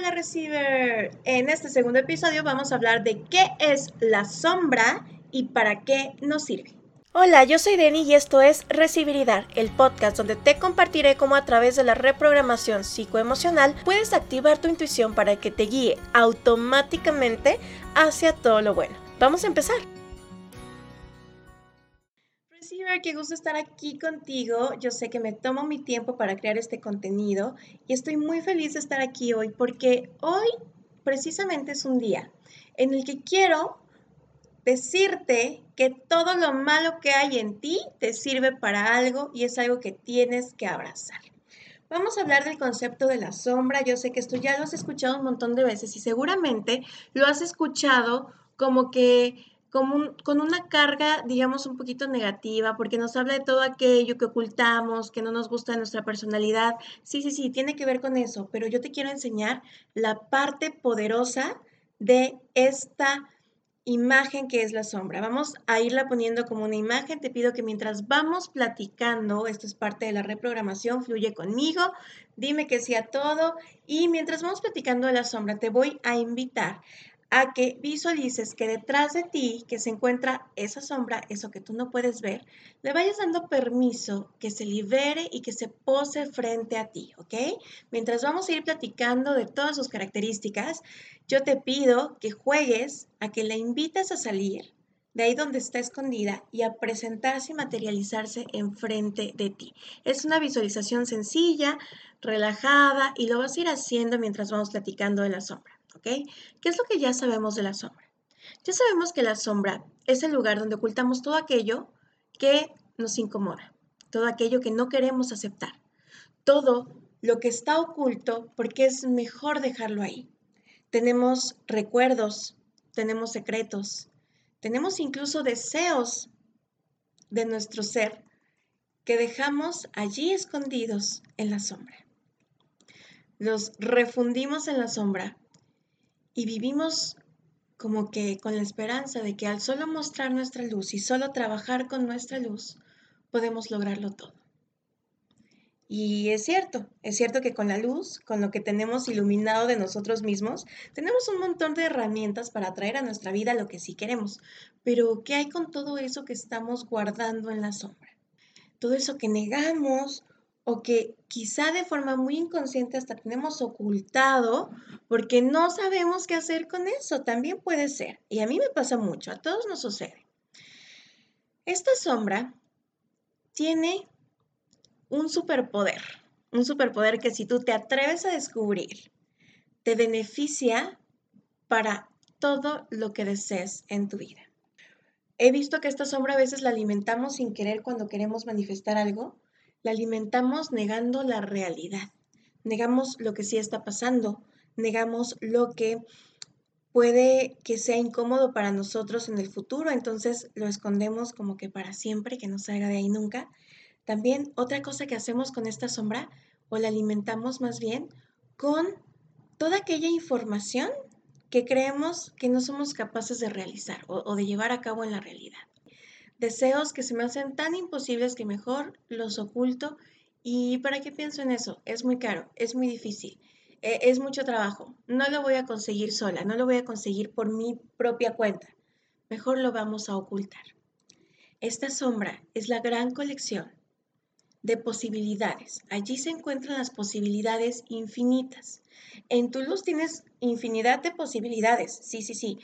Hola Receiver. En este segundo episodio vamos a hablar de qué es la sombra y para qué nos sirve. Hola, yo soy Denny y esto es Recibiridad, el podcast donde te compartiré cómo a través de la reprogramación psicoemocional puedes activar tu intuición para que te guíe automáticamente hacia todo lo bueno. Vamos a empezar. Receiver, qué gusto estar aquí contigo. Yo sé que me tomo mi tiempo para crear este contenido y estoy muy feliz de estar aquí hoy porque hoy precisamente es un día en el que quiero decirte que todo lo malo que hay en ti te sirve para algo y es algo que tienes que abrazar. Vamos a hablar del concepto de la sombra. Yo sé que esto ya lo has escuchado un montón de veces y seguramente lo has escuchado como que con una carga, digamos, un poquito negativa, porque nos habla de todo aquello que ocultamos, que no nos gusta de nuestra personalidad. Sí, sí, sí, tiene que ver con eso, pero yo te quiero enseñar la parte poderosa de esta imagen que es la sombra. Vamos a irla poniendo como una imagen. Te pido que mientras vamos platicando, esto es parte de la reprogramación, fluye conmigo, dime que sí a todo y mientras vamos platicando de la sombra, te voy a invitar a que visualices que detrás de ti, que se encuentra esa sombra, eso que tú no puedes ver, le vayas dando permiso que se libere y que se pose frente a ti, ¿ok? Mientras vamos a ir platicando de todas sus características, yo te pido que juegues a que la invites a salir de ahí donde está escondida y a presentarse y materializarse enfrente de ti. Es una visualización sencilla, relajada y lo vas a ir haciendo mientras vamos platicando de la sombra. ¿Ok? ¿Qué es lo que ya sabemos de la sombra? Ya sabemos que la sombra es el lugar donde ocultamos todo aquello que nos incomoda, todo aquello que no queremos aceptar, todo lo que está oculto porque es mejor dejarlo ahí. Tenemos recuerdos, tenemos secretos, tenemos incluso deseos de nuestro ser que dejamos allí escondidos en la sombra. Los refundimos en la sombra y vivimos como que con la esperanza de que al solo mostrar nuestra luz y solo trabajar con nuestra luz, podemos lograrlo todo. Y es cierto, es cierto que con la luz, con lo que tenemos iluminado de nosotros mismos, tenemos un montón de herramientas para atraer a nuestra vida lo que sí queremos. Pero, ¿qué hay con todo eso que estamos guardando en la sombra? Todo eso que negamos o que quizá de forma muy inconsciente hasta tenemos ocultado porque no sabemos qué hacer con eso. También puede ser. Y a mí me pasa mucho, a todos nos sucede. Esta sombra tiene un superpoder, un superpoder que si tú te atreves a descubrir, te beneficia para todo lo que desees en tu vida. He visto que esta sombra a veces la alimentamos sin querer cuando queremos manifestar algo la alimentamos negando la realidad, negamos lo que sí está pasando, negamos lo que puede que sea incómodo para nosotros en el futuro, entonces lo escondemos como que para siempre, que no salga de ahí nunca. También otra cosa que hacemos con esta sombra, o la alimentamos más bien, con toda aquella información que creemos que no somos capaces de realizar o, o de llevar a cabo en la realidad deseos que se me hacen tan imposibles que mejor los oculto. ¿Y para qué pienso en eso? Es muy caro, es muy difícil, e, es mucho trabajo. No lo voy a conseguir sola, no lo voy a conseguir por mi propia cuenta. Mejor lo vamos a ocultar. Esta sombra es la gran colección de posibilidades. Allí se encuentran las posibilidades infinitas. En tu luz tienes infinidad de posibilidades, sí, sí, sí,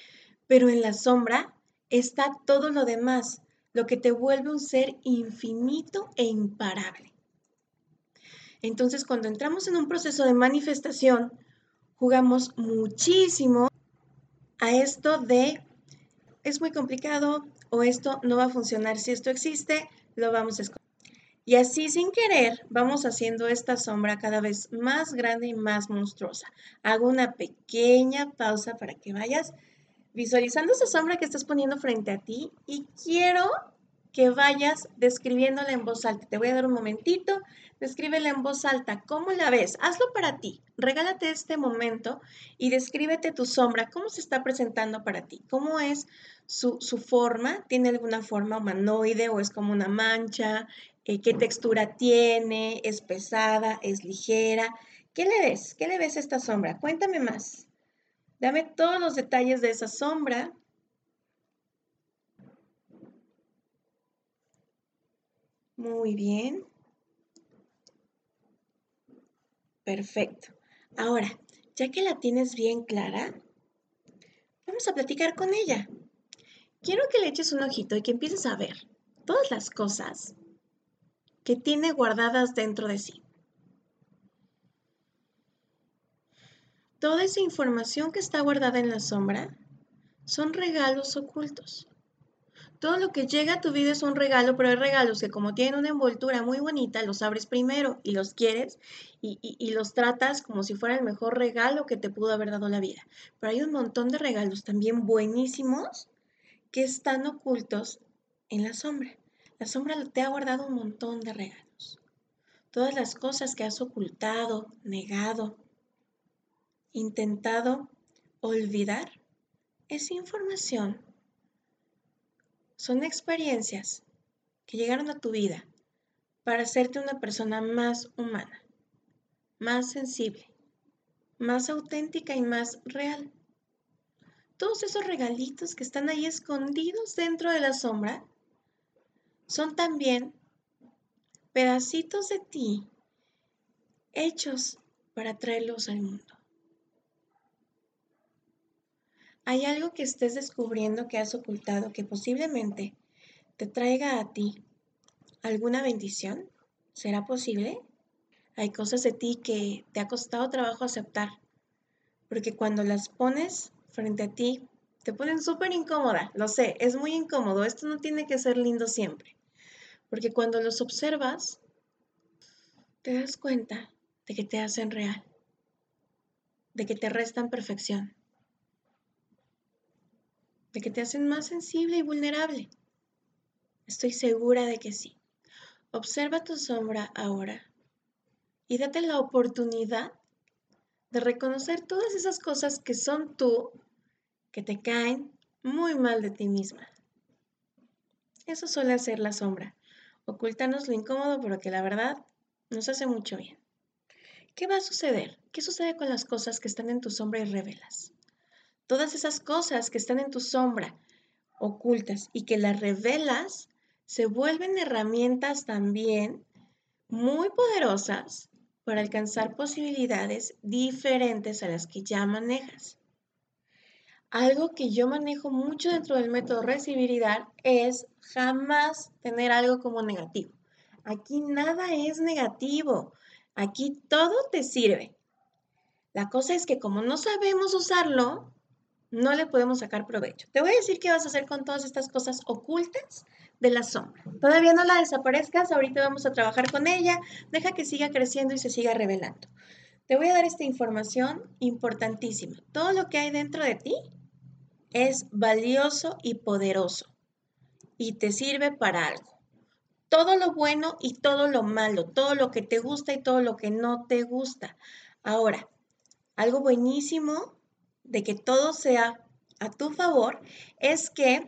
pero en la sombra está todo lo demás, lo que te vuelve un ser infinito e imparable. Entonces, cuando entramos en un proceso de manifestación, jugamos muchísimo a esto de es muy complicado o esto no va a funcionar. Si esto existe, lo vamos a esconder. Y así sin querer vamos haciendo esta sombra cada vez más grande y más monstruosa. Hago una pequeña pausa para que vayas visualizando esa sombra que estás poniendo frente a ti y quiero que vayas describiéndola en voz alta. Te voy a dar un momentito, descríbela en voz alta. ¿Cómo la ves? Hazlo para ti. Regálate este momento y descríbete tu sombra. ¿Cómo se está presentando para ti? ¿Cómo es su, forma? ¿Tiene alguna forma humanoide o es como una mancha? Eh, ¿Qué textura tiene? ¿Es pesada? ¿Es ligera? ¿Qué le ves? ¿Qué le ves a esta sombra? Cuéntame más. Dame todos los detalles de esa sombra. Muy bien. Perfecto. Ahora, ya que la tienes bien clara, vamos a platicar con ella. Quiero que le eches un ojito y que empieces a ver todas las cosas que tiene guardadas dentro de sí. Toda esa información que está guardada en la sombra son regalos ocultos. Todo lo que llega a tu vida es un regalo, pero hay regalos que como tienen una envoltura muy bonita, los abres primero y los quieres y, y, los tratas como si fuera el mejor regalo que te pudo haber dado la vida. Pero hay un montón de regalos también buenísimos que están ocultos en la sombra. La sombra te ha guardado un montón de regalos. Todas las cosas que has ocultado, negado, intentado olvidar, esa información son experiencias que llegaron a tu vida para hacerte una persona más humana, más sensible, más auténtica y más real. Todos esos regalitos que están ahí escondidos dentro de la sombra son también pedacitos de ti hechos para traerlos al mundo. ¿Hay algo que estés descubriendo que has ocultado que posiblemente te traiga a ti alguna bendición? ¿Será posible? Hay cosas de ti que te ha costado trabajo aceptar, porque cuando las pones frente a ti, te ponen súper incómoda. Lo sé, es muy incómodo. Esto no tiene que ser lindo siempre, porque cuando los observas, te das cuenta de que te hacen real, de que te restan perfección de que te hacen más sensible y vulnerable. Estoy segura de que sí. Observa tu sombra ahora y date la oportunidad de reconocer todas esas cosas que son tú, que te caen muy mal de ti misma. Eso suele hacer la sombra, ocultarnos lo incómodo, pero que la verdad nos hace mucho bien. ¿Qué va a suceder? ¿Qué sucede con las cosas que están en tu sombra y revelas? Todas esas cosas que están en tu sombra ocultas y que las revelas, se vuelven herramientas también muy poderosas para alcanzar posibilidades diferentes a las que ya manejas. Algo que yo manejo mucho dentro del método recibir es jamás tener algo como negativo. Aquí nada es negativo. Aquí todo te sirve. La cosa es que como no sabemos usarlo, no le podemos sacar provecho. Te voy a decir qué vas a hacer con todas estas cosas ocultas de la sombra. Todavía no la desaparezcas, ahorita vamos a trabajar con ella, deja que siga creciendo y se siga revelando. Te voy a dar esta información importantísima. Todo lo que hay dentro de ti es valioso y poderoso y te sirve para algo. Todo lo bueno y todo lo malo, todo lo que te gusta y todo lo que no te gusta. Ahora, algo buenísimo de que todo sea a tu favor es que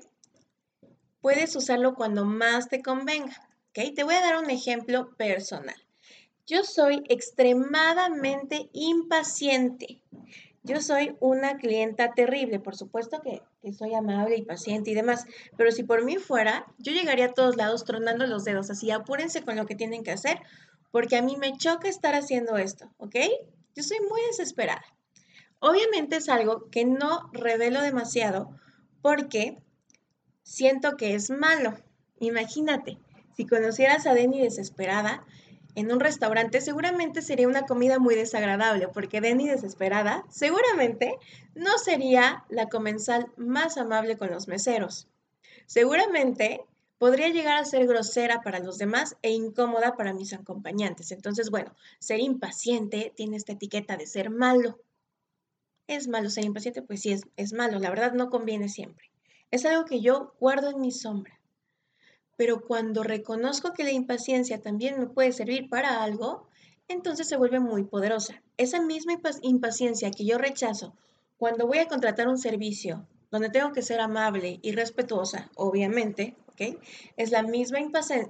puedes usarlo cuando más te convenga. ¿ok? Te voy a dar un ejemplo personal. Yo soy extremadamente impaciente. Yo soy una clienta terrible, por supuesto que, que, soy amable y paciente y demás, pero si por mí fuera, yo llegaría a todos lados tronando los dedos, así apúrense con lo que tienen que hacer, porque a mí me choca estar haciendo esto, ¿ok? Yo soy muy desesperada. Obviamente es algo que no revelo demasiado porque siento que es malo. Imagínate, si conocieras a Denny desesperada en un restaurante, seguramente sería una comida muy desagradable, porque Denny desesperada seguramente no sería la comensal más amable con los meseros. Seguramente podría llegar a ser grosera para los demás e incómoda para mis acompañantes. Entonces, bueno, ser impaciente tiene esta etiqueta de ser malo. ¿Es malo ser impaciente? Pues sí, es, es malo. La verdad no conviene siempre. Es algo que yo guardo en mi sombra. Pero cuando reconozco que la impaciencia también me puede servir para algo, entonces se vuelve muy poderosa. Esa misma impaciencia que yo rechazo cuando voy a contratar un servicio donde tengo que ser amable y respetuosa, obviamente, ¿ok? Es la misma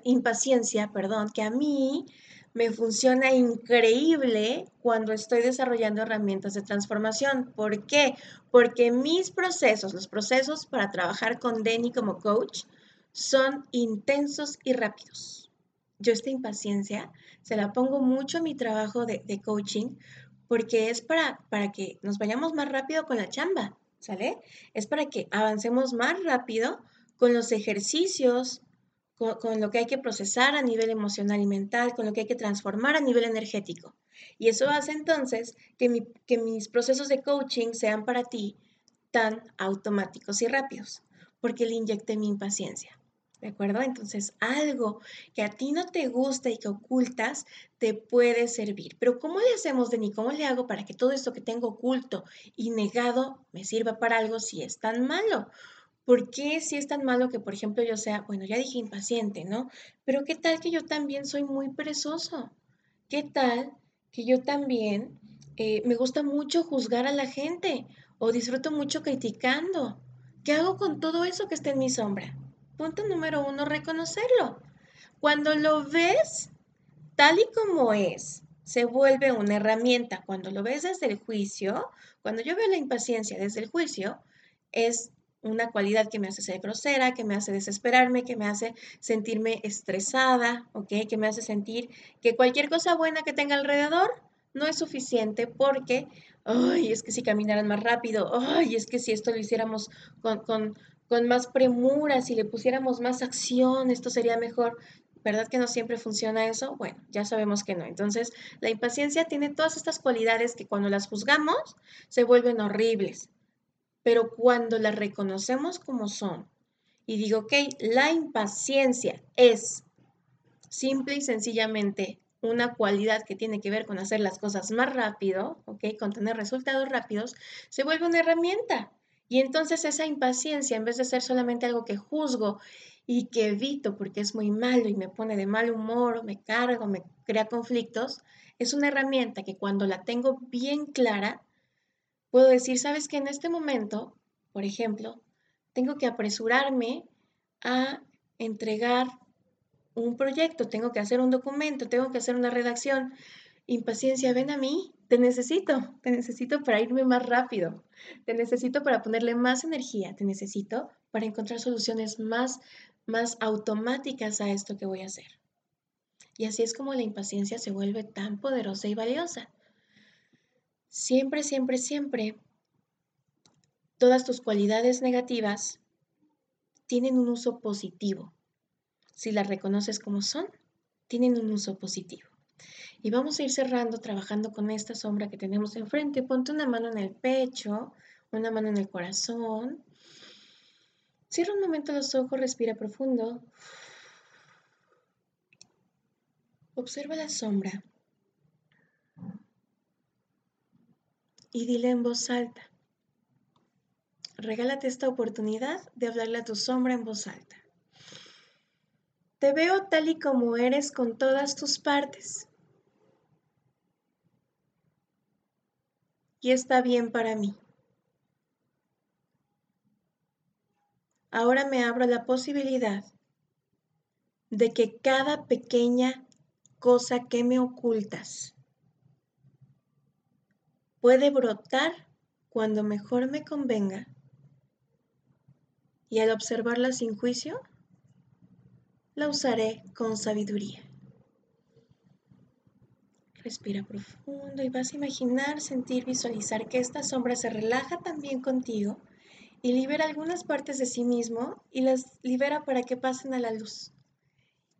impaciencia, perdón, que a mí me funciona increíble cuando estoy desarrollando herramientas de transformación. ¿Por qué? Porque mis procesos, los procesos para trabajar con Denny como coach, son intensos y rápidos. Yo esta impaciencia se la pongo mucho a mi trabajo de, coaching porque es para, para que nos vayamos más rápido con la chamba, ¿sale? Es para que avancemos más rápido con los ejercicios, con, lo que hay que procesar a nivel emocional y mental, con lo que hay que transformar a nivel energético. Y eso hace entonces que, mis procesos de coaching sean para ti tan automáticos y rápidos, porque le inyecté mi impaciencia. ¿De acuerdo? Entonces, algo que a ti no te gusta y que ocultas te puede servir. Pero ¿cómo le hacemos, Deni? ¿Cómo le hago para que todo esto que tengo oculto y negado me sirva para algo si es tan malo? ¿Por qué si es tan malo que, por ejemplo, yo sea, bueno, ya dije impaciente, ¿no? Pero ¿qué tal que yo también soy muy perezoso? ¿Qué tal que yo también eh, me gusta mucho juzgar a la gente o disfruto mucho criticando? ¿Qué hago con todo eso que está en mi sombra? Punto número uno, reconocerlo. Cuando lo ves tal y como es, se vuelve una herramienta. Cuando lo ves desde el juicio, cuando yo veo la impaciencia desde el juicio, es una cualidad que me hace ser grosera, que me hace desesperarme, que me hace sentirme estresada, ¿ok? Que me hace sentir que cualquier cosa buena que tenga alrededor no es suficiente porque, ay, es que si caminaran más rápido, ay, es que si esto lo hiciéramos con, con, con más premura, si le pusiéramos más acción, esto sería mejor. ¿Verdad que no siempre funciona eso? Bueno, ya sabemos que no. Entonces, la impaciencia tiene todas estas cualidades que cuando las juzgamos se vuelven horribles. Pero cuando las reconocemos como son y digo, ok, la impaciencia es simple y sencillamente una cualidad que tiene que ver con hacer las cosas más rápido, ok, con tener resultados rápidos, se vuelve una herramienta. Y entonces esa impaciencia, en vez de ser solamente algo que juzgo y que evito porque es muy malo y me pone de mal humor, me cargo, me crea conflictos, es una herramienta que cuando la tengo bien clara, Puedo decir, sabes que en este momento, por ejemplo, tengo que apresurarme a entregar un proyecto, tengo que hacer un documento, tengo que hacer una redacción. Impaciencia, ven a mí, te necesito, te necesito para irme más rápido, te necesito para ponerle más energía, te necesito para encontrar soluciones más, más automáticas a esto que voy a hacer. Y así es como la impaciencia se vuelve tan poderosa y valiosa. Siempre, siempre, siempre, todas tus cualidades negativas tienen un uso positivo. Si las reconoces como son, tienen un uso positivo. Y vamos a ir cerrando trabajando con esta sombra que tenemos enfrente. Ponte una mano en el pecho, una mano en el corazón. Cierra un momento los ojos, respira profundo. Observa la sombra y dile en voz alta. Regálate esta oportunidad de hablarle a tu sombra en voz alta. Te veo tal y como eres con todas tus partes. Y está bien para mí. Ahora me abro la posibilidad de que cada pequeña cosa que me ocultas puede brotar cuando mejor me convenga. Y al observarla sin juicio, la usaré con sabiduría. Respira profundo y vas a imaginar, sentir, visualizar que esta sombra se relaja también contigo y libera algunas partes de sí mismo y las libera para que pasen a la luz.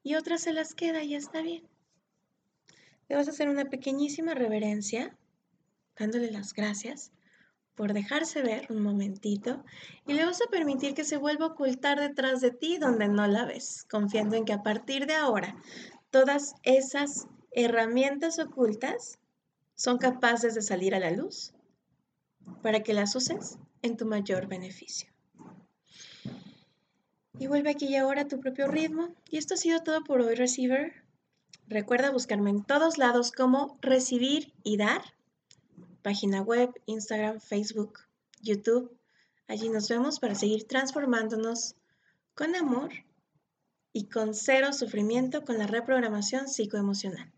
Y otras se las queda y ya está bien. Le vas a hacer una pequeñísima reverencia dándole las gracias por dejarse ver un momentito y le vas a permitir que se vuelva a ocultar detrás de ti donde no la ves, confiando en que a partir de ahora todas esas herramientas ocultas son capaces de salir a la luz para que las uses en tu mayor beneficio. Y vuelve aquí y ahora a tu propio ritmo. Y esto ha sido todo por hoy, Receiver. Recuerda buscarme en todos lados como recibir y dar página web, Instagram, Facebook, YouTube. Allí nos vemos para seguir transformándonos con amor y con cero sufrimiento con la reprogramación psicoemocional.